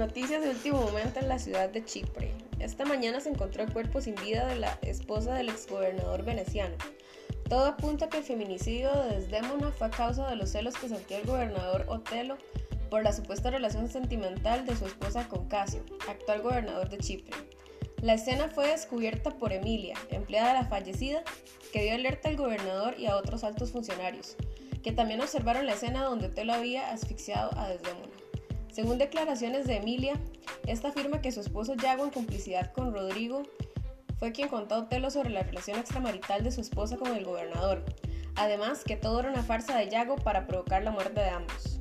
Noticias de último momento en la ciudad de Chipre. Esta mañana se encontró el cuerpo sin vida de la esposa del exgobernador veneciano. Todo apunta que el feminicidio de Desdémona fue a causa de los celos que sintió el gobernador Otelo por la supuesta relación sentimental de su esposa con Casio, actual gobernador de Chipre. La escena fue descubierta por Emilia, empleada de la fallecida, que dio alerta al gobernador y a otros altos funcionarios, que también observaron la escena donde Otelo había asfixiado a Desdémona. Según declaraciones de Emilia, esta afirma que su esposo Yago, en complicidad con Rodrigo, fue quien contó a Otelo sobre la relación extramarital de su esposa con el gobernador. Además, que todo era una farsa de Yago para provocar la muerte de ambos.